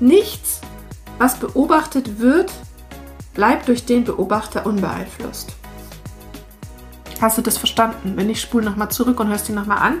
Nichts, was beobachtet wird, bleibt durch den Beobachter unbeeinflusst. Hast du das verstanden? Wenn ich spule nochmal zurück und hörst ihn nochmal an.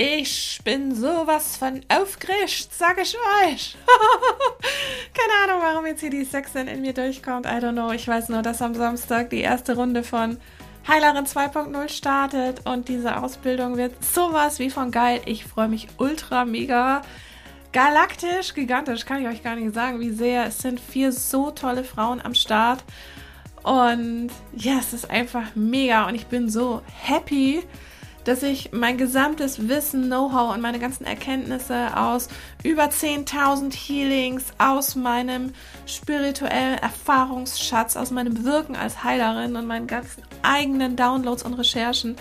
ich bin sowas von aufgeregt, sag ich euch. Keine Ahnung, warum jetzt hier die Sexin in mir durchkommt. I don't know. Ich weiß nur, dass am Samstag die erste Runde von Heilerin 2.0 startet und diese Ausbildung wird sowas wie von geil. Ich freue mich ultra mega. Galaktisch, gigantisch, kann ich euch gar nicht sagen, wie sehr. Es sind vier so tolle Frauen am Start. Und ja, es ist einfach mega und ich bin so happy dass ich mein gesamtes Wissen, Know-how und meine ganzen Erkenntnisse aus über 10.000 Healings, aus meinem spirituellen Erfahrungsschatz, aus meinem Wirken als Heilerin und meinen ganzen eigenen Downloads und Recherchen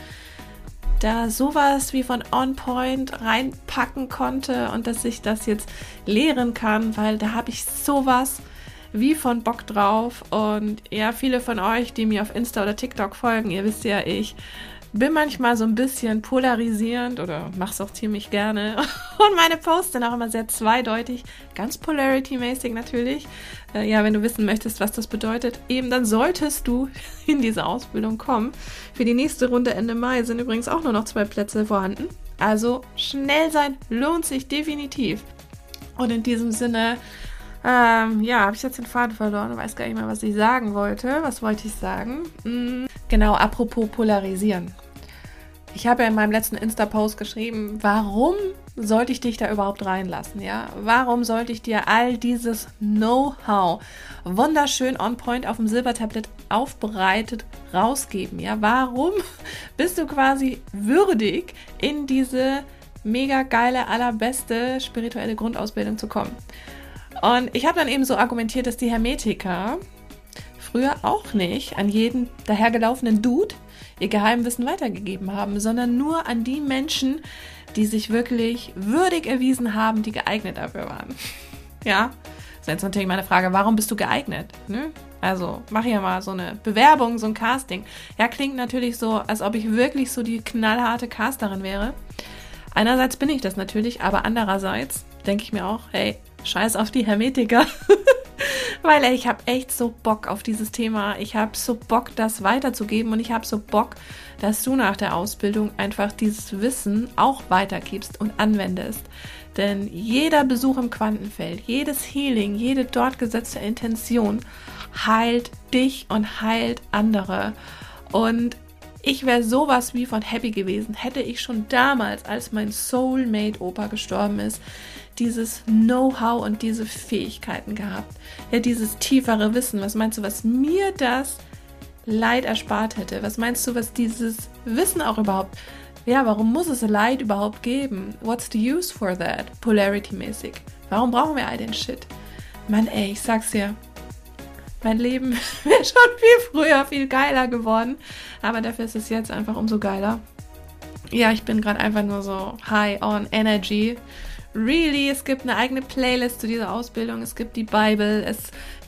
da sowas wie von On Point reinpacken konnte und dass ich das jetzt lehren kann, weil da habe ich sowas wie von Bock drauf. Und ja, viele von euch, die mir auf Insta oder TikTok folgen, ihr wisst ja, ich bin manchmal so ein bisschen polarisierend oder mach's auch ziemlich gerne. Und meine Posts sind auch immer sehr zweideutig, ganz polarity-mäßig natürlich. Äh, ja, wenn du wissen möchtest, was das bedeutet, eben dann solltest du in diese Ausbildung kommen. Für die nächste Runde Ende Mai sind übrigens auch nur noch zwei Plätze vorhanden. Also schnell sein lohnt sich definitiv. Und in diesem Sinne, ähm, ja, habe ich jetzt den Faden verloren und weiß gar nicht mehr, was ich sagen wollte. Was wollte ich sagen? Hm, genau, apropos polarisieren. Ich habe ja in meinem letzten Insta-Post geschrieben, warum sollte ich dich da überhaupt reinlassen, ja? Warum sollte ich dir all dieses Know-how wunderschön on point auf dem Silbertablett aufbereitet rausgeben, ja? Warum bist du quasi würdig, in diese mega geile, allerbeste spirituelle Grundausbildung zu kommen? Und ich habe dann eben so argumentiert, dass die Hermetiker früher auch nicht an jeden dahergelaufenen Dude ihr Geheimwissen weitergegeben haben, sondern nur an die Menschen, die sich wirklich würdig erwiesen haben, die geeignet dafür waren. Ja, das ist jetzt natürlich meine Frage, warum bist du geeignet? Ne? Also mach hier mal so eine Bewerbung, so ein Casting. Ja, klingt natürlich so, als ob ich wirklich so die knallharte Casterin wäre. Einerseits bin ich das natürlich, aber andererseits denke ich mir auch, hey, scheiß auf die Hermetiker. Weil ey, ich habe echt so Bock auf dieses Thema. Ich habe so Bock, das weiterzugeben und ich habe so Bock, dass du nach der Ausbildung einfach dieses Wissen auch weitergibst und anwendest. Denn jeder Besuch im Quantenfeld, jedes Healing, jede dort gesetzte Intention heilt dich und heilt andere. Und ich wäre sowas wie von happy gewesen, hätte ich schon damals, als mein Soulmate-Opa gestorben ist, dieses Know-how und diese Fähigkeiten gehabt. Ja, dieses tiefere Wissen. Was meinst du, was mir das Leid erspart hätte? Was meinst du, was dieses Wissen auch überhaupt, ja, warum muss es Leid überhaupt geben? What's the use for that? Polarity-mäßig. Warum brauchen wir all den Shit? Mann, ey, ich sag's dir. Mein Leben wäre schon viel früher, viel geiler geworden. Aber dafür ist es jetzt einfach umso geiler. Ja, ich bin gerade einfach nur so high on energy really, es gibt eine eigene Playlist zu dieser Ausbildung, es gibt die Bible, es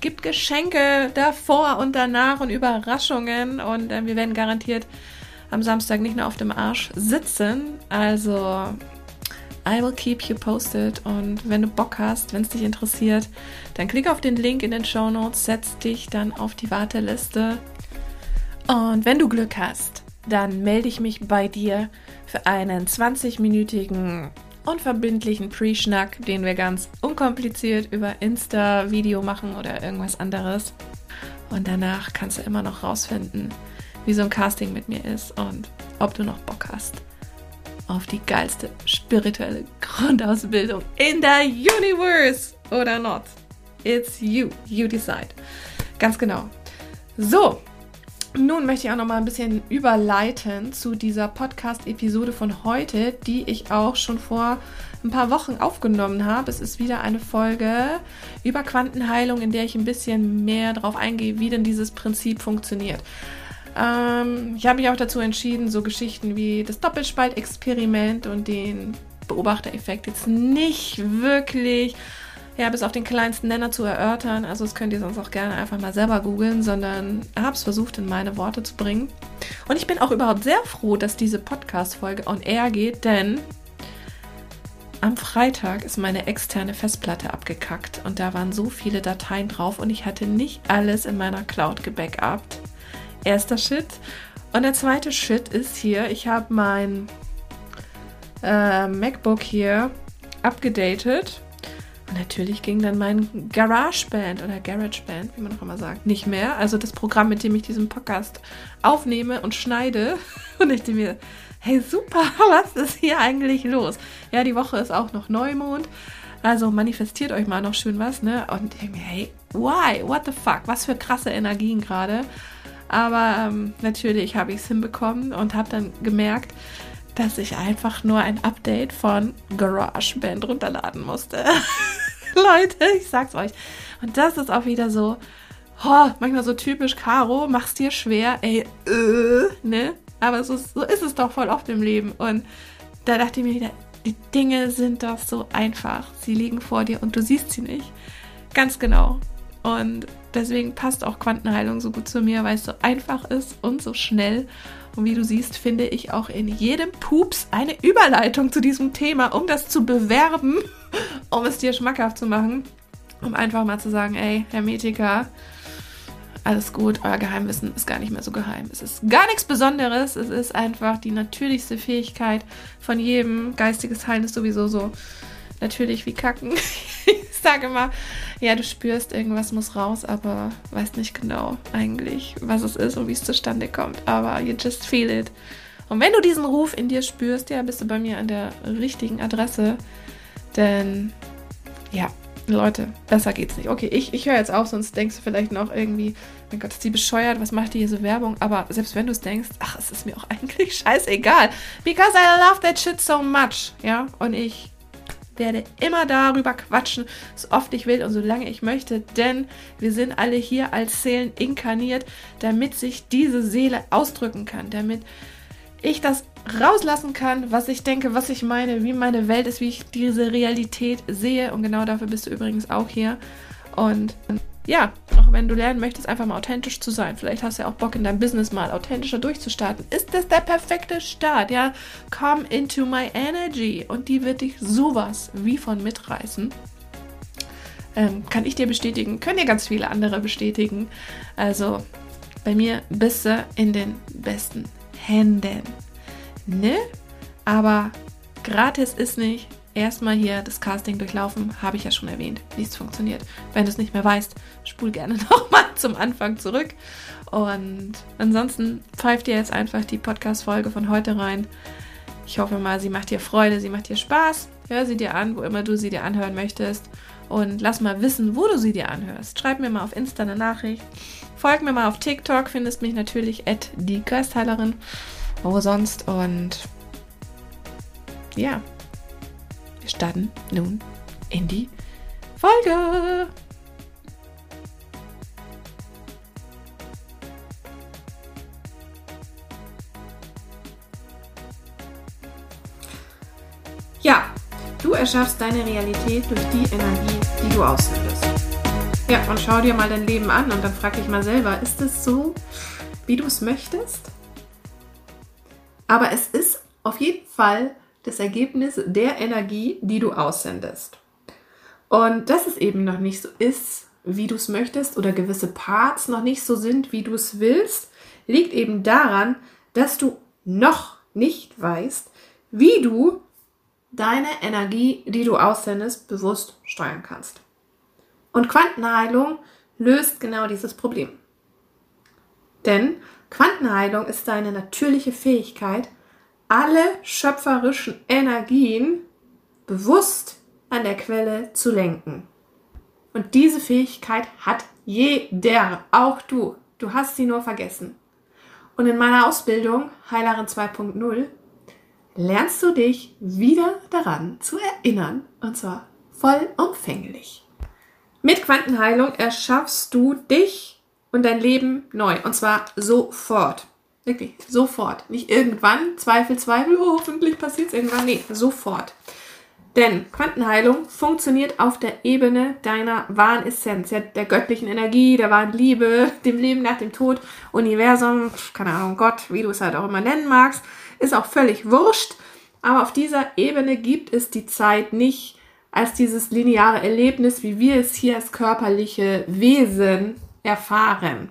gibt Geschenke davor und danach und Überraschungen. Und äh, wir werden garantiert am Samstag nicht nur auf dem Arsch sitzen. Also, I will keep you posted. Und wenn du Bock hast, wenn es dich interessiert, dann klick auf den Link in den Show Notes, setz dich dann auf die Warteliste. Und wenn du Glück hast, dann melde ich mich bei dir für einen 20-minütigen unverbindlichen Pre-Schnack, den wir ganz unkompliziert über Insta-Video machen oder irgendwas anderes. Und danach kannst du immer noch rausfinden, wie so ein Casting mit mir ist und ob du noch Bock hast. auf die geilste spirituelle Grundausbildung in der Universe oder not. It's you. You decide. Ganz genau. So, nun möchte ich auch noch mal ein bisschen überleiten zu dieser Podcast-Episode von heute, die ich auch schon vor ein paar Wochen aufgenommen habe. Es ist wieder eine Folge über Quantenheilung, in der ich ein bisschen mehr darauf eingehe, wie denn dieses Prinzip funktioniert. Ähm, ich habe mich auch dazu entschieden, so Geschichten wie das Doppelspaltexperiment und den Beobachtereffekt jetzt nicht wirklich ja, bis auf den kleinsten Nenner zu erörtern. Also das könnt ihr sonst auch gerne einfach mal selber googeln, sondern habe es versucht in meine Worte zu bringen. Und ich bin auch überhaupt sehr froh, dass diese Podcast-Folge on air geht, denn am Freitag ist meine externe Festplatte abgekackt und da waren so viele Dateien drauf und ich hatte nicht alles in meiner Cloud gebackupt. Erster Shit. Und der zweite Shit ist hier, ich habe mein äh, MacBook hier abgedatet und natürlich ging dann mein GarageBand oder GarageBand, wie man auch immer sagt, nicht mehr. Also das Programm, mit dem ich diesen Podcast aufnehme und schneide. Und ich denke mir, hey super, was ist hier eigentlich los? Ja, die Woche ist auch noch Neumond. Also manifestiert euch mal noch schön was, ne? Und ich denke mir, hey, why? What the fuck? Was für krasse Energien gerade. Aber ähm, natürlich habe ich es hinbekommen und habe dann gemerkt, dass ich einfach nur ein Update von GarageBand runterladen musste. Leute, ich sag's euch. Und das ist auch wieder so, oh, manchmal so typisch Caro, mach's dir schwer, ey, äh, ne? Aber so, so ist es doch voll oft im Leben. Und da dachte ich mir wieder, die Dinge sind doch so einfach. Sie liegen vor dir und du siehst sie nicht. Ganz genau. Und deswegen passt auch Quantenheilung so gut zu mir, weil es so einfach ist und so schnell. Und wie du siehst, finde ich auch in jedem Pups eine Überleitung zu diesem Thema, um das zu bewerben, um es dir schmackhaft zu machen. Um einfach mal zu sagen, ey, Hermetiker, alles gut, euer Geheimwissen ist gar nicht mehr so geheim. Es ist gar nichts Besonderes. Es ist einfach die natürlichste Fähigkeit von jedem. Geistiges Heilen ist sowieso so natürlich wie Kacken. sage immer, ja, du spürst, irgendwas muss raus, aber weißt nicht genau eigentlich, was es ist und wie es zustande kommt. Aber you just feel it. Und wenn du diesen Ruf in dir spürst, ja, bist du bei mir an der richtigen Adresse. Denn, ja, Leute, besser geht's nicht. Okay, ich, ich höre jetzt auf, sonst denkst du vielleicht noch irgendwie, mein Gott, ist die bescheuert, was macht die hier so Werbung? Aber selbst wenn du es denkst, ach, es ist mir auch eigentlich scheißegal. Because I love that shit so much. Ja, und ich werde immer darüber quatschen, so oft ich will und solange ich möchte, denn wir sind alle hier als Seelen inkarniert, damit sich diese Seele ausdrücken kann, damit ich das rauslassen kann, was ich denke, was ich meine, wie meine Welt ist, wie ich diese Realität sehe. Und genau dafür bist du übrigens auch hier. Und ja, auch wenn du lernen möchtest, einfach mal authentisch zu sein. Vielleicht hast du ja auch Bock in deinem Business mal authentischer durchzustarten. Ist das der perfekte Start? Ja, come into my energy und die wird dich sowas wie von mitreißen. Ähm, kann ich dir bestätigen, können dir ganz viele andere bestätigen. Also bei mir bist du in den besten Händen. Ne? Aber gratis ist nicht erstmal hier das Casting durchlaufen, habe ich ja schon erwähnt, wie es funktioniert. Wenn du es nicht mehr weißt, spul gerne nochmal zum Anfang zurück. Und ansonsten pfeift dir jetzt einfach die Podcast-Folge von heute rein. Ich hoffe mal, sie macht dir Freude, sie macht dir Spaß. Hör sie dir an, wo immer du sie dir anhören möchtest. Und lass mal wissen, wo du sie dir anhörst. Schreib mir mal auf Insta eine Nachricht. Folg mir mal auf TikTok, findest mich natürlich at die Geistheilerin. Wo sonst? Und ja, starten nun in die Folge. Ja, du erschaffst deine Realität durch die Energie, die du aussendest. Ja, und schau dir mal dein Leben an und dann frag dich mal selber, ist es so, wie du es möchtest? Aber es ist auf jeden Fall das Ergebnis der Energie, die du aussendest. Und dass es eben noch nicht so ist, wie du es möchtest oder gewisse Parts noch nicht so sind, wie du es willst, liegt eben daran, dass du noch nicht weißt, wie du deine Energie, die du aussendest, bewusst steuern kannst. Und Quantenheilung löst genau dieses Problem. Denn Quantenheilung ist deine natürliche Fähigkeit, alle schöpferischen Energien bewusst an der Quelle zu lenken. Und diese Fähigkeit hat jeder, auch du. Du hast sie nur vergessen. Und in meiner Ausbildung Heilerin 2.0 lernst du dich wieder daran zu erinnern. Und zwar vollumfänglich. Mit Quantenheilung erschaffst du dich und dein Leben neu. Und zwar sofort. Wirklich, sofort. Nicht irgendwann, Zweifel, Zweifel, oh, hoffentlich passiert es irgendwann. Nee, sofort. Denn Quantenheilung funktioniert auf der Ebene deiner wahren Essenz, ja, der göttlichen Energie, der wahren Liebe, dem Leben nach dem Tod, Universum, keine Ahnung, Gott, wie du es halt auch immer nennen magst, ist auch völlig wurscht. Aber auf dieser Ebene gibt es die Zeit nicht als dieses lineare Erlebnis, wie wir es hier als körperliche Wesen erfahren,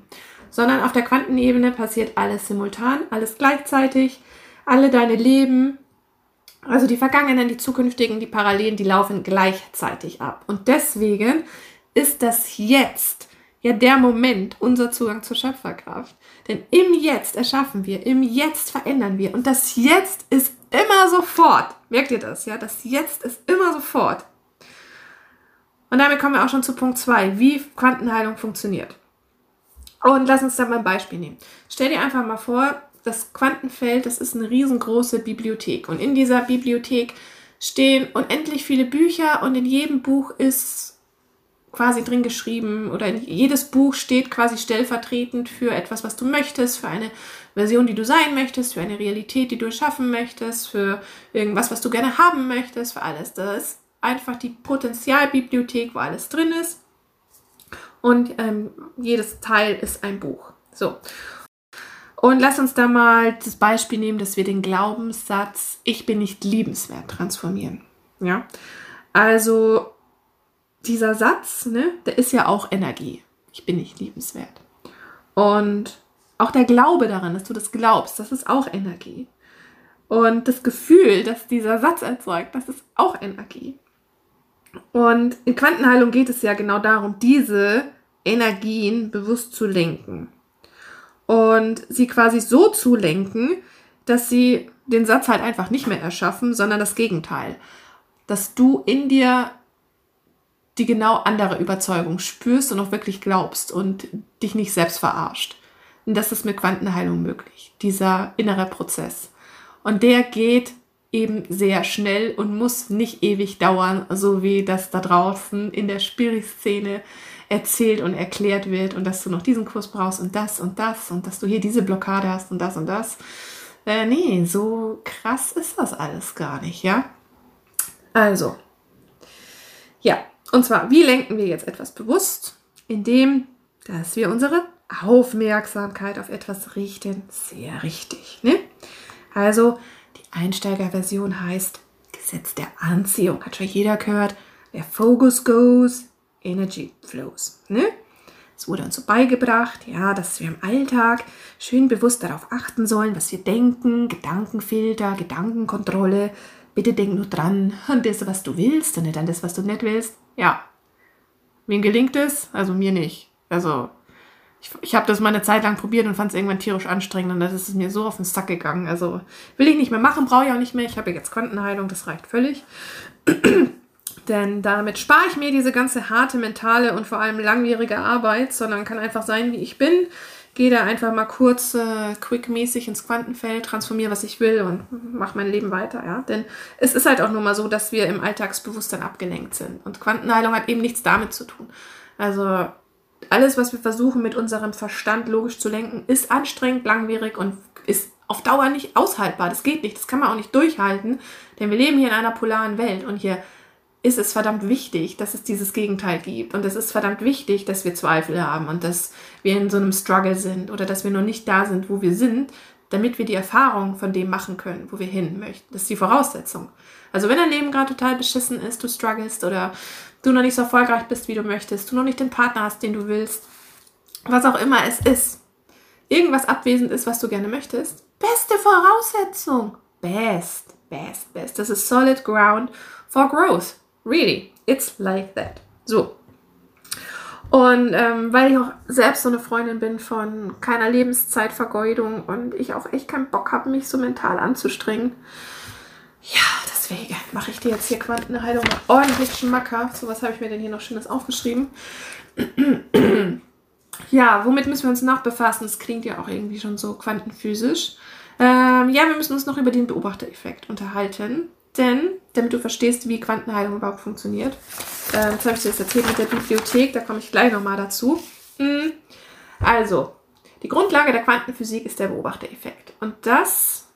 sondern auf der Quantenebene passiert alles simultan, alles gleichzeitig, alle deine Leben, also die vergangenen, die zukünftigen, die Parallelen, die laufen gleichzeitig ab. Und deswegen ist das Jetzt ja der Moment, unser Zugang zur Schöpferkraft. Denn im Jetzt erschaffen wir, im Jetzt verändern wir. Und das Jetzt ist immer sofort. Merkt ihr das? Ja, das Jetzt ist immer sofort. Und damit kommen wir auch schon zu Punkt 2, wie Quantenheilung funktioniert. Und lass uns da mal ein Beispiel nehmen. Stell dir einfach mal vor, das Quantenfeld, das ist eine riesengroße Bibliothek. Und in dieser Bibliothek stehen unendlich viele Bücher und in jedem Buch ist quasi drin geschrieben oder jedes Buch steht quasi stellvertretend für etwas, was du möchtest, für eine Version, die du sein möchtest, für eine Realität, die du schaffen möchtest, für irgendwas, was du gerne haben möchtest, für alles. Das ist einfach die Potenzialbibliothek, wo alles drin ist. Und ähm, jedes Teil ist ein Buch. So. Und lass uns da mal das Beispiel nehmen, dass wir den Glaubenssatz Ich bin nicht liebenswert transformieren. Ja. Also dieser Satz, ne, der ist ja auch Energie. Ich bin nicht liebenswert. Und auch der Glaube daran, dass du das glaubst, das ist auch Energie. Und das Gefühl, dass dieser Satz erzeugt, das ist auch Energie. Und in Quantenheilung geht es ja genau darum, diese Energien bewusst zu lenken und sie quasi so zu lenken, dass sie den Satz halt einfach nicht mehr erschaffen, sondern das Gegenteil. Dass du in dir die genau andere Überzeugung spürst und auch wirklich glaubst und dich nicht selbst verarscht. Und das ist mit Quantenheilung möglich, dieser innere Prozess. Und der geht eben sehr schnell und muss nicht ewig dauern, so wie das da draußen in der Spirit-Szene erzählt und erklärt wird und dass du noch diesen Kurs brauchst und das und das und dass du hier diese Blockade hast und das und das. Äh, nee, so krass ist das alles gar nicht, ja? Also, ja, und zwar, wie lenken wir jetzt etwas bewusst? Indem, dass wir unsere Aufmerksamkeit auf etwas richten. Sehr richtig, ne? Also, Einsteigerversion heißt Gesetz der Anziehung. Hat schon jeder gehört. Where focus goes, energy flows. Ne? Es wurde uns so beigebracht, ja, dass wir im Alltag schön bewusst darauf achten sollen, was wir denken, Gedankenfilter, Gedankenkontrolle. Bitte denk nur dran an das, was du willst und nicht an das, was du nicht willst. Ja. Wem gelingt es? Also mir nicht. Also ich, ich habe das mal eine Zeit lang probiert und fand es irgendwann tierisch anstrengend und das ist mir so auf den Sack gegangen. Also will ich nicht mehr machen, brauche ich auch nicht mehr. Ich habe jetzt Quantenheilung, das reicht völlig. Denn damit spare ich mir diese ganze harte mentale und vor allem langwierige Arbeit, sondern kann einfach sein, wie ich bin. Gehe da einfach mal kurz äh, quickmäßig ins Quantenfeld, transformiere, was ich will und mache mein Leben weiter. Ja? Denn es ist halt auch nur mal so, dass wir im Alltagsbewusstsein abgelenkt sind. Und Quantenheilung hat eben nichts damit zu tun. Also alles, was wir versuchen mit unserem Verstand logisch zu lenken, ist anstrengend, langwierig und ist auf Dauer nicht aushaltbar. Das geht nicht, das kann man auch nicht durchhalten, denn wir leben hier in einer polaren Welt und hier ist es verdammt wichtig, dass es dieses Gegenteil gibt. Und es ist verdammt wichtig, dass wir Zweifel haben und dass wir in so einem Struggle sind oder dass wir noch nicht da sind, wo wir sind, damit wir die Erfahrung von dem machen können, wo wir hin möchten. Das ist die Voraussetzung. Also wenn dein Leben gerade total beschissen ist, du strugglest oder du noch nicht so erfolgreich bist, wie du möchtest, du noch nicht den Partner hast, den du willst, was auch immer es ist, irgendwas abwesend ist, was du gerne möchtest, beste Voraussetzung. Best, best, best. Das ist solid ground for growth. Really, it's like that. So. Und ähm, weil ich auch selbst so eine Freundin bin von keiner Lebenszeitvergeudung und ich auch echt keinen Bock habe, mich so mental anzustrengen. Ja, deswegen mache ich dir jetzt hier Quantenheilung ordentlich schmackhaft. So was habe ich mir denn hier noch Schönes aufgeschrieben. ja, womit müssen wir uns noch befassen? Das klingt ja auch irgendwie schon so quantenphysisch. Ähm, ja, wir müssen uns noch über den Beobachtereffekt unterhalten. Denn, damit du verstehst, wie Quantenheilung überhaupt funktioniert, äh, jetzt habe ich dir das erzählt mit der Bibliothek, da komme ich gleich nochmal dazu. Mhm. Also, die Grundlage der Quantenphysik ist der Beobachtereffekt. Und das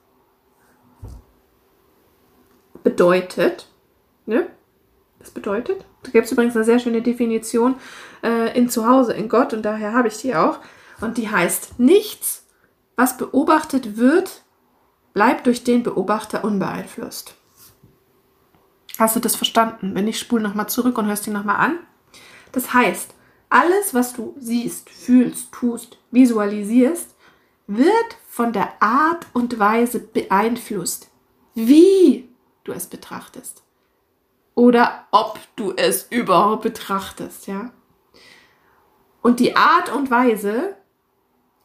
bedeutet, ne? Das bedeutet, da gibt es übrigens eine sehr schöne Definition äh, in Zuhause, in Gott, und daher habe ich die auch. Und die heißt, nichts, was beobachtet wird, bleibt durch den Beobachter unbeeinflusst. Hast du das verstanden? Wenn ich spule nochmal zurück und hörst die nochmal an. Das heißt, alles, was du siehst, fühlst, tust, visualisierst, wird von der Art und Weise beeinflusst, wie du es betrachtest. Oder ob du es überhaupt betrachtest, ja. Und die Art und Weise,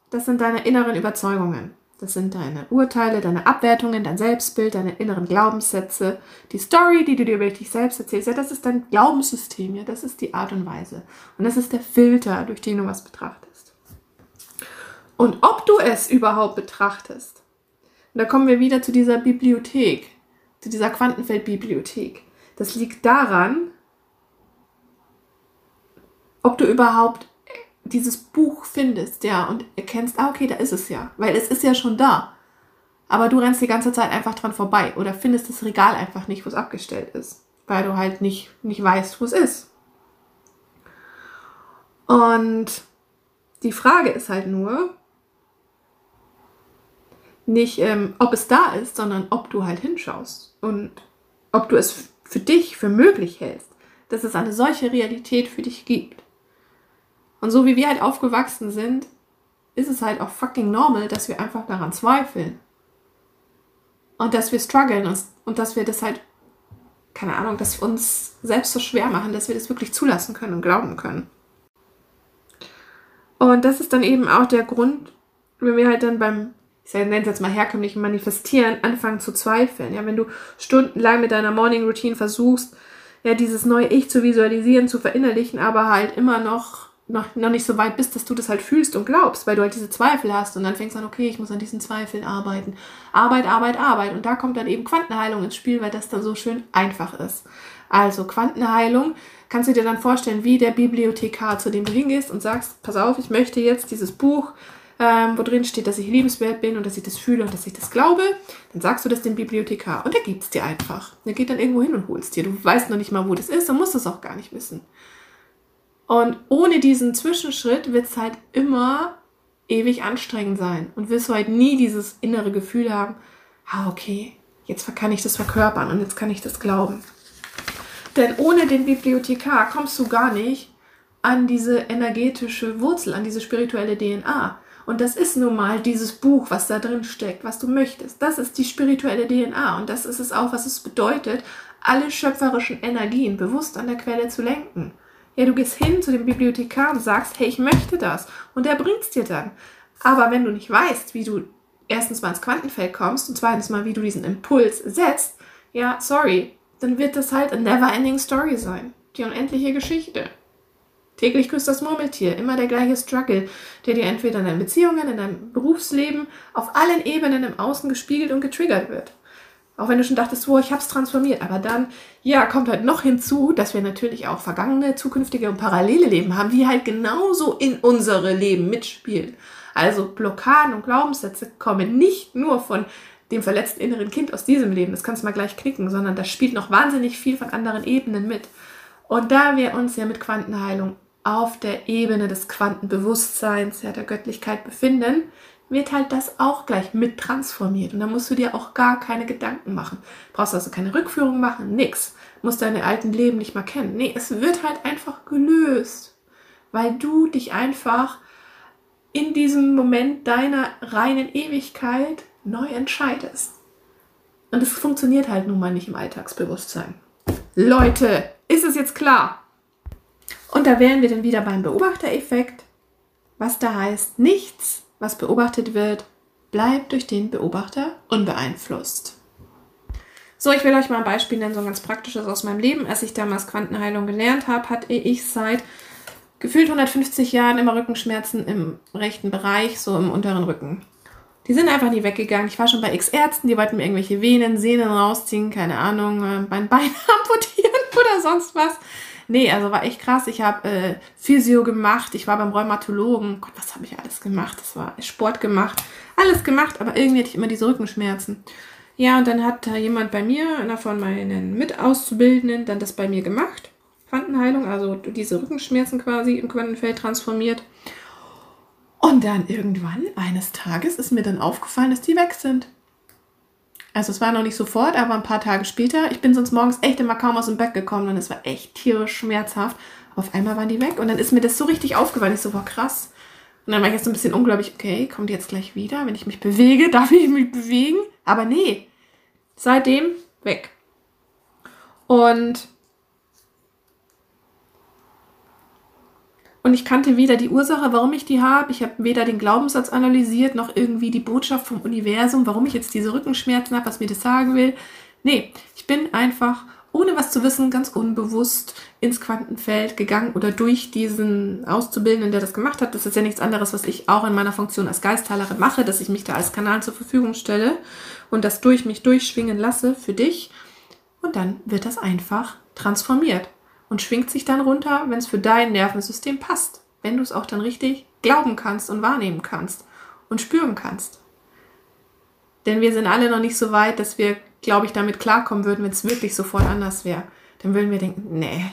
das sind deine inneren Überzeugungen. Das sind deine Urteile, deine Abwertungen, dein Selbstbild, deine inneren Glaubenssätze, die Story, die du dir über dich selbst erzählst. Ja, das ist dein Glaubenssystem, ja, das ist die Art und Weise. Und das ist der Filter, durch den du was betrachtest. Und ob du es überhaupt betrachtest, und da kommen wir wieder zu dieser Bibliothek, zu dieser Quantenfeldbibliothek. Das liegt daran, ob du überhaupt dieses Buch findest, ja, und erkennst, ah, okay, da ist es ja, weil es ist ja schon da. Aber du rennst die ganze Zeit einfach dran vorbei oder findest das Regal einfach nicht, wo es abgestellt ist, weil du halt nicht, nicht weißt, wo es ist. Und die Frage ist halt nur, nicht, ähm, ob es da ist, sondern ob du halt hinschaust und ob du es für dich für möglich hältst, dass es eine solche Realität für dich gibt. Und so wie wir halt aufgewachsen sind, ist es halt auch fucking normal, dass wir einfach daran zweifeln. Und dass wir strugglen und, und dass wir das halt, keine Ahnung, dass wir uns selbst so schwer machen, dass wir das wirklich zulassen können und glauben können. Und das ist dann eben auch der Grund, wenn wir halt dann beim, ich nenne es jetzt mal herkömmlichen Manifestieren, anfangen zu zweifeln. Ja, wenn du stundenlang mit deiner Morning Routine versuchst, ja, dieses neue Ich zu visualisieren, zu verinnerlichen, aber halt immer noch noch, noch nicht so weit bist, dass du das halt fühlst und glaubst, weil du halt diese Zweifel hast und dann fängst du an, okay, ich muss an diesen Zweifeln arbeiten. Arbeit, Arbeit, Arbeit. Und da kommt dann eben Quantenheilung ins Spiel, weil das dann so schön einfach ist. Also Quantenheilung kannst du dir dann vorstellen, wie der Bibliothekar, zu dem du hingehst und sagst, pass auf, ich möchte jetzt dieses Buch, ähm, wo drin steht, dass ich liebenswert bin und dass ich das fühle und dass ich das glaube, dann sagst du das dem Bibliothekar und er gibt es dir einfach. Der geht dann irgendwo hin und holst dir. Du weißt noch nicht mal, wo das ist und musst es auch gar nicht wissen. Und ohne diesen Zwischenschritt wird es halt immer ewig anstrengend sein und wirst du halt nie dieses innere Gefühl haben, ah, okay, jetzt kann ich das verkörpern und jetzt kann ich das glauben. Denn ohne den Bibliothekar kommst du gar nicht an diese energetische Wurzel, an diese spirituelle DNA. Und das ist nun mal dieses Buch, was da drin steckt, was du möchtest. Das ist die spirituelle DNA und das ist es auch, was es bedeutet, alle schöpferischen Energien bewusst an der Quelle zu lenken. Ja, du gehst hin zu dem Bibliothekar und sagst, hey, ich möchte das. Und der bringt es dir dann. Aber wenn du nicht weißt, wie du erstens mal ins Quantenfeld kommst und zweitens mal, wie du diesen Impuls setzt, ja, sorry, dann wird das halt a never-ending Story sein. Die unendliche Geschichte. Täglich grüßt das Murmeltier, immer der gleiche Struggle, der dir entweder in deinen Beziehungen, in deinem Berufsleben, auf allen Ebenen im Außen gespiegelt und getriggert wird. Auch wenn du schon dachtest, oh, ich habe es transformiert. Aber dann, ja, kommt halt noch hinzu, dass wir natürlich auch vergangene, zukünftige und parallele Leben haben, die halt genauso in unsere Leben mitspielen. Also Blockaden und Glaubenssätze kommen nicht nur von dem verletzten inneren Kind aus diesem Leben, das kannst du mal gleich knicken, sondern das spielt noch wahnsinnig viel von anderen Ebenen mit. Und da wir uns ja mit Quantenheilung auf der Ebene des Quantenbewusstseins, ja, der Göttlichkeit befinden, wird halt das auch gleich mit transformiert. Und da musst du dir auch gar keine Gedanken machen. Brauchst also keine Rückführung machen, nix. Musst deine alten Leben nicht mal kennen. Nee, es wird halt einfach gelöst. Weil du dich einfach in diesem Moment deiner reinen Ewigkeit neu entscheidest. Und es funktioniert halt nun mal nicht im Alltagsbewusstsein. Leute, ist es jetzt klar? Und da wären wir dann wieder beim Beobachtereffekt, was da heißt, nichts, was beobachtet wird, bleibt durch den Beobachter unbeeinflusst. So, ich will euch mal ein Beispiel nennen, so ein ganz praktisches aus meinem Leben. Als ich damals Quantenheilung gelernt habe, hatte ich seit gefühlt 150 Jahren immer Rückenschmerzen im rechten Bereich, so im unteren Rücken. Die sind einfach nie weggegangen. Ich war schon bei X-Ärzten, die wollten mir irgendwelche Venen, Sehnen rausziehen, keine Ahnung, äh, mein Bein amputieren oder sonst was. Nee, also war echt krass. Ich habe äh, Physio gemacht, ich war beim Rheumatologen. Gott, was habe ich alles gemacht? Das war Sport gemacht, alles gemacht, aber irgendwie hatte ich immer diese Rückenschmerzen. Ja, und dann hat da jemand bei mir, einer von meinen Mitauszubildenden, dann das bei mir gemacht. Quantenheilung, also diese Rückenschmerzen quasi im Quantenfeld transformiert. Und dann irgendwann, eines Tages, ist mir dann aufgefallen, dass die weg sind. Also es war noch nicht sofort, aber ein paar Tage später. Ich bin sonst morgens echt immer kaum aus dem Bett gekommen und es war echt tierisch schmerzhaft. Auf einmal waren die weg und dann ist mir das so richtig aufgefallen. Ich so, war krass. Und dann war ich jetzt so ein bisschen unglaublich, okay, kommt die jetzt gleich wieder? Wenn ich mich bewege, darf ich mich bewegen? Aber nee, seitdem weg. Und Und ich kannte weder die Ursache, warum ich die habe, ich habe weder den Glaubenssatz analysiert, noch irgendwie die Botschaft vom Universum, warum ich jetzt diese Rückenschmerzen habe, was mir das sagen will. Nee, ich bin einfach, ohne was zu wissen, ganz unbewusst ins Quantenfeld gegangen oder durch diesen Auszubildenden, der das gemacht hat. Das ist ja nichts anderes, was ich auch in meiner Funktion als Geistheilerin mache, dass ich mich da als Kanal zur Verfügung stelle und das durch mich durchschwingen lasse für dich. Und dann wird das einfach transformiert und schwingt sich dann runter, wenn es für dein Nervensystem passt. Wenn du es auch dann richtig glauben kannst und wahrnehmen kannst und spüren kannst. Denn wir sind alle noch nicht so weit, dass wir, glaube ich, damit klarkommen würden, wenn es wirklich sofort anders wäre. Dann würden wir denken, nee,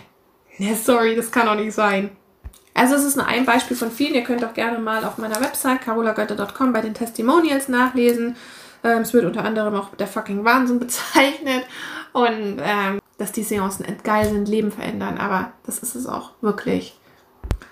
nee, sorry, das kann doch nicht sein. Also es ist nur ein Beispiel von vielen. Ihr könnt auch gerne mal auf meiner Website carolagötte.com bei den Testimonials nachlesen. Ähm, es wird unter anderem auch der fucking Wahnsinn bezeichnet. Und ähm, dass die Seancen entgeil sind, Leben verändern, aber das ist es auch wirklich.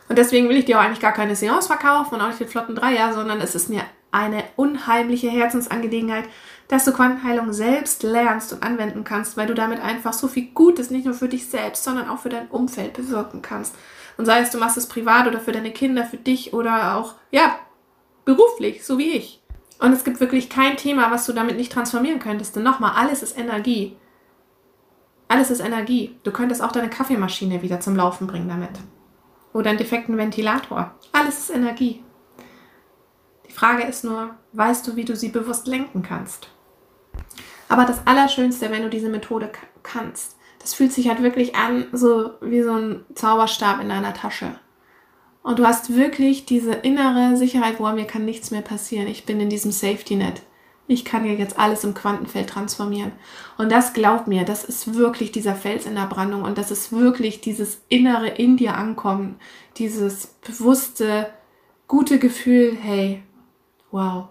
Und deswegen will ich dir auch eigentlich gar keine Seance verkaufen und auch nicht den flotten Dreier, sondern es ist mir eine unheimliche Herzensangelegenheit, dass du Quantenheilung selbst lernst und anwenden kannst, weil du damit einfach so viel Gutes nicht nur für dich selbst, sondern auch für dein Umfeld bewirken kannst. Und sei es, du machst es privat oder für deine Kinder, für dich oder auch, ja, beruflich, so wie ich. Und es gibt wirklich kein Thema, was du damit nicht transformieren könntest. Denn nochmal, alles ist Energie. Alles ist Energie. Du könntest auch deine Kaffeemaschine wieder zum Laufen bringen damit. Oder einen defekten Ventilator. Alles ist Energie. Die Frage ist nur, weißt du, wie du sie bewusst lenken kannst? Aber das Allerschönste, wenn du diese Methode kannst, das fühlt sich halt wirklich an, so wie so ein Zauberstab in deiner Tasche. Und du hast wirklich diese innere Sicherheit, wo mir kann nichts mehr passieren. Ich bin in diesem Safety Net ich kann ja jetzt alles im Quantenfeld transformieren. Und das glaubt mir, das ist wirklich dieser Fels in der Brandung und das ist wirklich dieses innere in dir ankommen, dieses bewusste, gute Gefühl, hey, wow.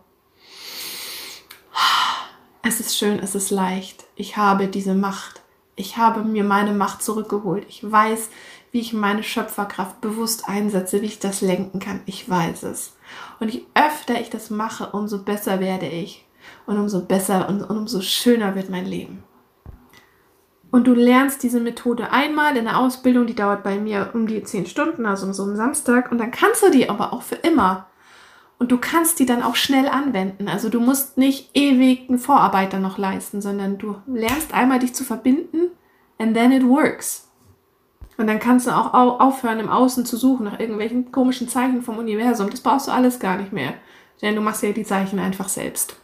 Es ist schön, es ist leicht. Ich habe diese Macht. Ich habe mir meine Macht zurückgeholt. Ich weiß, wie ich meine Schöpferkraft bewusst einsetze, wie ich das lenken kann. Ich weiß es. Und je öfter ich das mache, umso besser werde ich und umso besser und, und umso schöner wird mein Leben. Und du lernst diese Methode einmal in der Ausbildung, die dauert bei mir um die zehn Stunden, also um so einen Samstag, und dann kannst du die aber auch für immer. Und du kannst die dann auch schnell anwenden. Also du musst nicht ewig einen Vorarbeiter noch leisten, sondern du lernst einmal dich zu verbinden and then it works. Und dann kannst du auch aufhören, im Außen zu suchen nach irgendwelchen komischen Zeichen vom Universum. Das brauchst du alles gar nicht mehr. Denn du machst ja die Zeichen einfach selbst.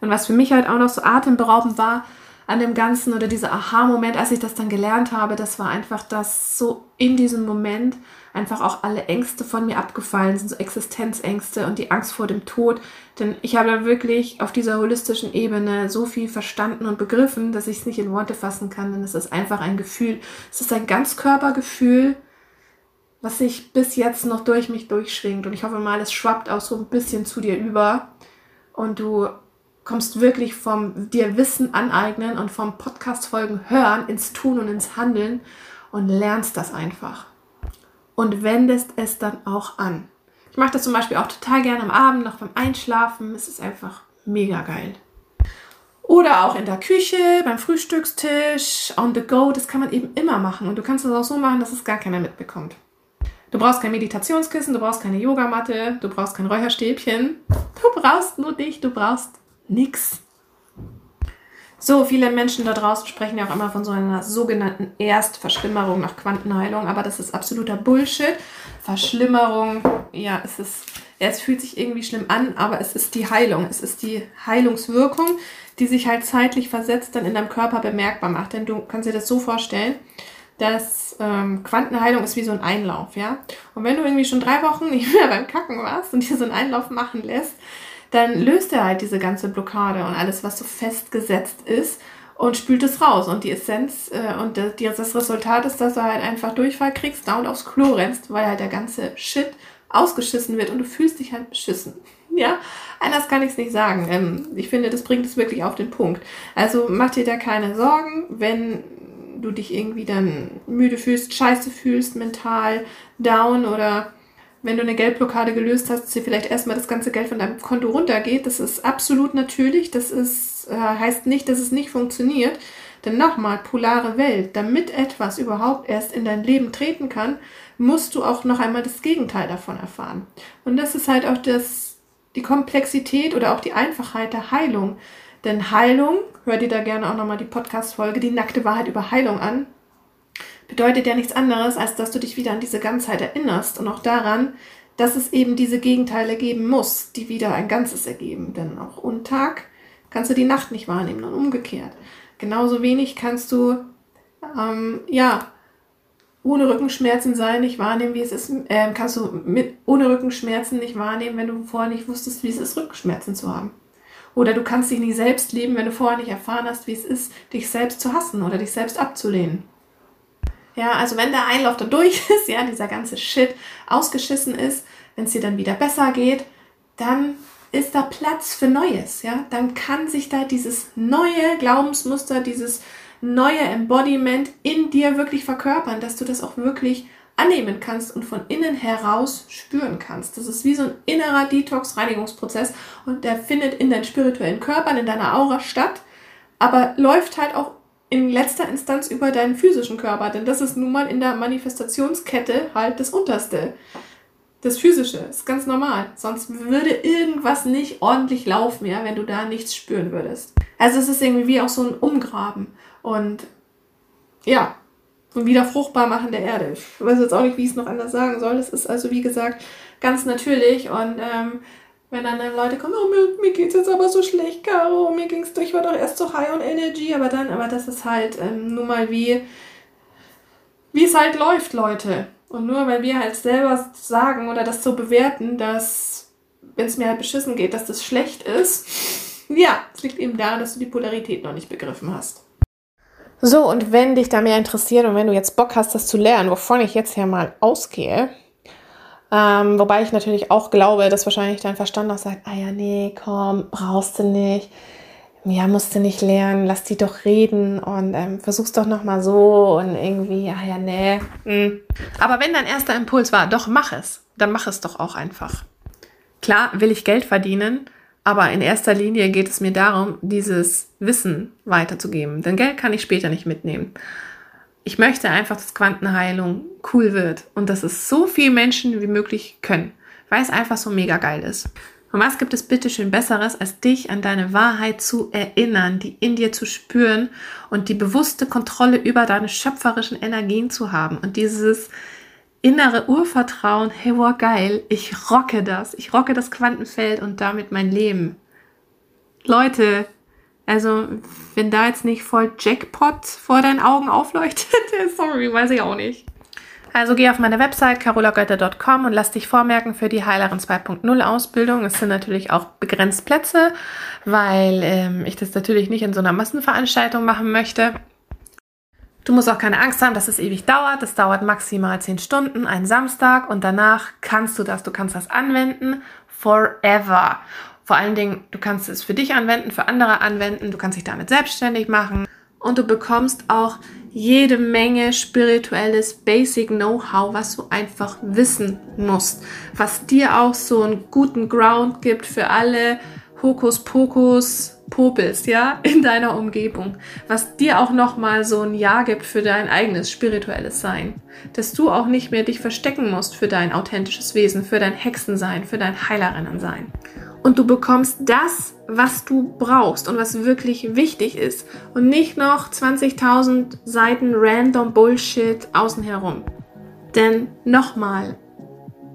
Und was für mich halt auch noch so atemberaubend war an dem Ganzen oder dieser Aha-Moment, als ich das dann gelernt habe, das war einfach, dass so in diesem Moment einfach auch alle Ängste von mir abgefallen sind, so Existenzängste und die Angst vor dem Tod. Denn ich habe dann wirklich auf dieser holistischen Ebene so viel verstanden und begriffen, dass ich es nicht in Worte fassen kann. Denn es ist einfach ein Gefühl. Es ist ein Ganzkörpergefühl, was sich bis jetzt noch durch mich durchschwingt. Und ich hoffe mal, es schwappt auch so ein bisschen zu dir über. Und du kommst wirklich vom dir Wissen aneignen und vom Podcast-Folgen hören ins Tun und ins Handeln und lernst das einfach. Und wendest es dann auch an. Ich mache das zum Beispiel auch total gerne am Abend, noch beim Einschlafen. Es ist einfach mega geil. Oder auch in der Küche, beim Frühstückstisch, on the go. Das kann man eben immer machen. Und du kannst das auch so machen, dass es gar keiner mitbekommt. Du brauchst kein Meditationskissen, du brauchst keine Yogamatte, du brauchst kein Räucherstäbchen. Du brauchst nur dich, du brauchst nix. So, viele Menschen da draußen sprechen ja auch immer von so einer sogenannten Erstverschlimmerung nach Quantenheilung, aber das ist absoluter Bullshit. Verschlimmerung, ja, es ist, es fühlt sich irgendwie schlimm an, aber es ist die Heilung. Es ist die Heilungswirkung, die sich halt zeitlich versetzt dann in deinem Körper bemerkbar macht. Denn du kannst dir das so vorstellen, dass ähm, Quantenheilung ist wie so ein Einlauf, ja. Und wenn du irgendwie schon drei Wochen nicht mehr beim Kacken warst und dir so einen Einlauf machen lässt, dann löst er halt diese ganze Blockade und alles, was so festgesetzt ist und spült es raus. Und die Essenz äh, und das, das Resultat ist, dass du halt einfach Durchfall kriegst, da und aufs Klo rennst, weil halt der ganze Shit ausgeschissen wird und du fühlst dich halt beschissen. Ja, anders kann ich es nicht sagen. Ähm, ich finde, das bringt es wirklich auf den Punkt. Also mach dir da keine Sorgen, wenn du dich irgendwie dann müde fühlst, scheiße fühlst, mental down oder wenn du eine Geldblockade gelöst hast, dass dir vielleicht erstmal das ganze Geld von deinem Konto runtergeht. Das ist absolut natürlich. Das ist, äh, heißt nicht, dass es nicht funktioniert. Denn nochmal, polare Welt, damit etwas überhaupt erst in dein Leben treten kann, musst du auch noch einmal das Gegenteil davon erfahren. Und das ist halt auch das, die Komplexität oder auch die Einfachheit der Heilung. Denn Heilung, hör dir da gerne auch nochmal die Podcast-Folge, die nackte Wahrheit über Heilung an, bedeutet ja nichts anderes, als dass du dich wieder an diese Ganzheit erinnerst und auch daran, dass es eben diese Gegenteile geben muss, die wieder ein Ganzes ergeben. Denn auch Untag kannst du die Nacht nicht wahrnehmen und umgekehrt. Genauso wenig kannst du, ähm, ja, ohne Rückenschmerzen sein, nicht wahrnehmen, wie es ist, äh, kannst du mit ohne Rückenschmerzen nicht wahrnehmen, wenn du vorher nicht wusstest, wie es ist, Rückenschmerzen zu haben. Oder du kannst dich nicht selbst lieben, wenn du vorher nicht erfahren hast, wie es ist, dich selbst zu hassen oder dich selbst abzulehnen. Ja, also wenn der Einlauf dann durch ist, ja, dieser ganze Shit ausgeschissen ist, wenn es dir dann wieder besser geht, dann ist da Platz für Neues, ja? Dann kann sich da dieses neue Glaubensmuster, dieses neue Embodiment in dir wirklich verkörpern, dass du das auch wirklich annehmen kannst und von innen heraus spüren kannst. Das ist wie so ein innerer Detox-Reinigungsprozess und der findet in deinen spirituellen Körpern, in deiner Aura statt, aber läuft halt auch in letzter Instanz über deinen physischen Körper, denn das ist nun mal in der Manifestationskette halt das Unterste. Das Physische ist ganz normal. Sonst würde irgendwas nicht ordentlich laufen, ja, wenn du da nichts spüren würdest. Also es ist irgendwie wie auch so ein Umgraben und ja, und wieder fruchtbar machen der Erde. Ich weiß jetzt auch nicht, wie ich es noch anders sagen soll. Es ist also, wie gesagt, ganz natürlich und ähm, wenn dann, dann Leute kommen, oh, mir, mir geht's jetzt aber so schlecht, Caro, mir ging's durch, war doch erst so high on energy, aber dann, aber das ist halt ähm, nur mal wie, wie es halt läuft, Leute. Und nur weil wir halt selber sagen oder das so bewerten, dass, wenn es mir halt beschissen geht, dass das schlecht ist, ja, es liegt eben daran, dass du die Polarität noch nicht begriffen hast. So, und wenn dich da mehr interessiert und wenn du jetzt Bock hast, das zu lernen, wovon ich jetzt ja mal ausgehe, ähm, wobei ich natürlich auch glaube, dass wahrscheinlich dein Verstand auch sagt, ah ja, nee, komm, brauchst du nicht. Ja, musst du nicht lernen, lass die doch reden und ähm, versuch's doch nochmal so und irgendwie, ah ja, nee. Mhm. Aber wenn dein erster Impuls war, doch mach es, dann mach es doch auch einfach. Klar will ich Geld verdienen, aber in erster Linie geht es mir darum, dieses Wissen weiterzugeben. Denn Geld kann ich später nicht mitnehmen ich möchte einfach, dass Quantenheilung cool wird und dass es so viele Menschen wie möglich können, weil es einfach so mega geil ist. Und was gibt es bitte schön Besseres, als dich an deine Wahrheit zu erinnern, die in dir zu spüren und die bewusste Kontrolle über deine schöpferischen Energien zu haben und dieses innere Urvertrauen, hey, wow, geil, ich rocke das, ich rocke das Quantenfeld und damit mein Leben. Leute, also, wenn da jetzt nicht voll Jackpot vor deinen Augen aufleuchtet, sorry, weiß ich auch nicht. Also geh auf meine Website carolagötter.com und lass dich vormerken für die Heilerin 2.0 Ausbildung. Es sind natürlich auch begrenzt Plätze, weil ähm, ich das natürlich nicht in so einer Massenveranstaltung machen möchte. Du musst auch keine Angst haben, dass es ewig dauert. Das dauert maximal 10 Stunden, einen Samstag und danach kannst du das, du kannst das anwenden forever. Vor allen Dingen, du kannst es für dich anwenden, für andere anwenden, du kannst dich damit selbstständig machen und du bekommst auch jede Menge spirituelles Basic Know-how, was du einfach wissen musst, was dir auch so einen guten Ground gibt für alle Hokuspokus popelst, ja, in deiner Umgebung, was dir auch nochmal so ein Ja gibt für dein eigenes spirituelles Sein. Dass du auch nicht mehr dich verstecken musst für dein authentisches Wesen, für dein Hexensein, für dein Heilerinnensein. Und du bekommst das, was du brauchst und was wirklich wichtig ist und nicht noch 20.000 Seiten random Bullshit außen herum. Denn nochmal,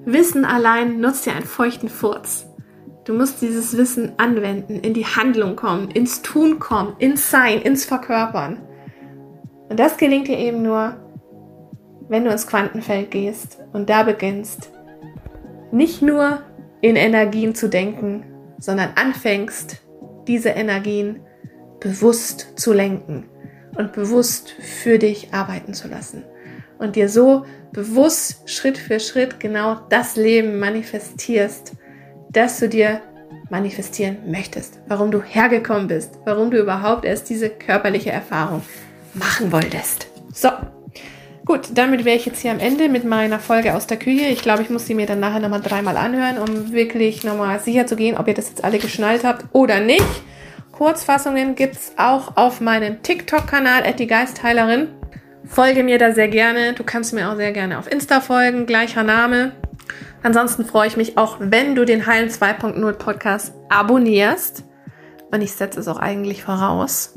Wissen allein nutzt dir einen feuchten Furz. Du musst dieses Wissen anwenden, in die Handlung kommen, ins Tun kommen, ins Sein, ins Verkörpern. Und das gelingt dir eben nur, wenn du ins Quantenfeld gehst und da beginnst, nicht nur in Energien zu denken, sondern anfängst, diese Energien bewusst zu lenken und bewusst für dich arbeiten zu lassen. Und dir so bewusst Schritt für Schritt genau das Leben manifestierst, das du dir manifestieren möchtest, warum du hergekommen bist, warum du überhaupt erst diese körperliche Erfahrung machen wolltest. So, gut, damit wäre ich jetzt hier am Ende mit meiner Folge aus der Küche. Ich glaube, ich muss sie mir dann nachher nochmal dreimal anhören, um wirklich nochmal sicher zu gehen, ob ihr das jetzt alle geschnallt habt oder nicht. Kurzfassungen gibt es auch auf meinem TikTok-Kanal, die Geistheilerin. Folge mir da sehr gerne. Du kannst mir auch sehr gerne auf Insta folgen, gleicher Name. Ansonsten freue ich mich auch, wenn du den Heilen 2.0 Podcast abonnierst. Und ich setze es auch eigentlich voraus.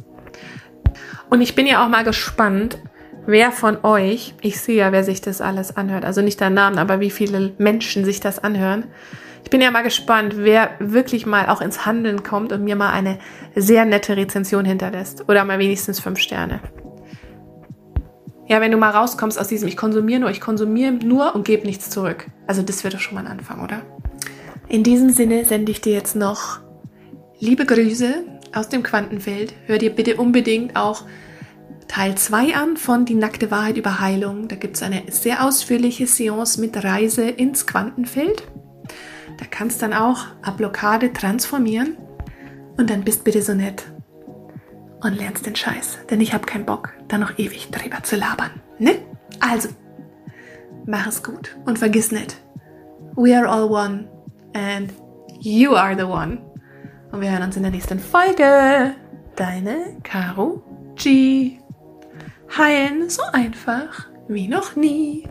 Und ich bin ja auch mal gespannt, wer von euch, ich sehe ja, wer sich das alles anhört, also nicht der Namen, aber wie viele Menschen sich das anhören. Ich bin ja mal gespannt, wer wirklich mal auch ins Handeln kommt und mir mal eine sehr nette Rezension hinterlässt. Oder mal wenigstens fünf Sterne. Ja, wenn du mal rauskommst aus diesem, ich konsumiere nur, ich konsumiere nur und gebe nichts zurück. Also das wird doch schon mal ein Anfang, oder? In diesem Sinne sende ich dir jetzt noch liebe Grüße aus dem Quantenfeld. Hör dir bitte unbedingt auch Teil 2 an von Die nackte Wahrheit über Heilung. Da gibt es eine sehr ausführliche Seance mit Reise ins Quantenfeld. Da kannst dann auch eine Blockade transformieren. Und dann bist bitte so nett und lernst den Scheiß. Denn ich habe keinen Bock, da noch ewig drüber zu labern. Ne? Also, mach es gut und vergiss nicht, we are all one and you are the one. Und wir hören uns in der nächsten Folge. Deine Caro G. Heilen so einfach wie noch nie.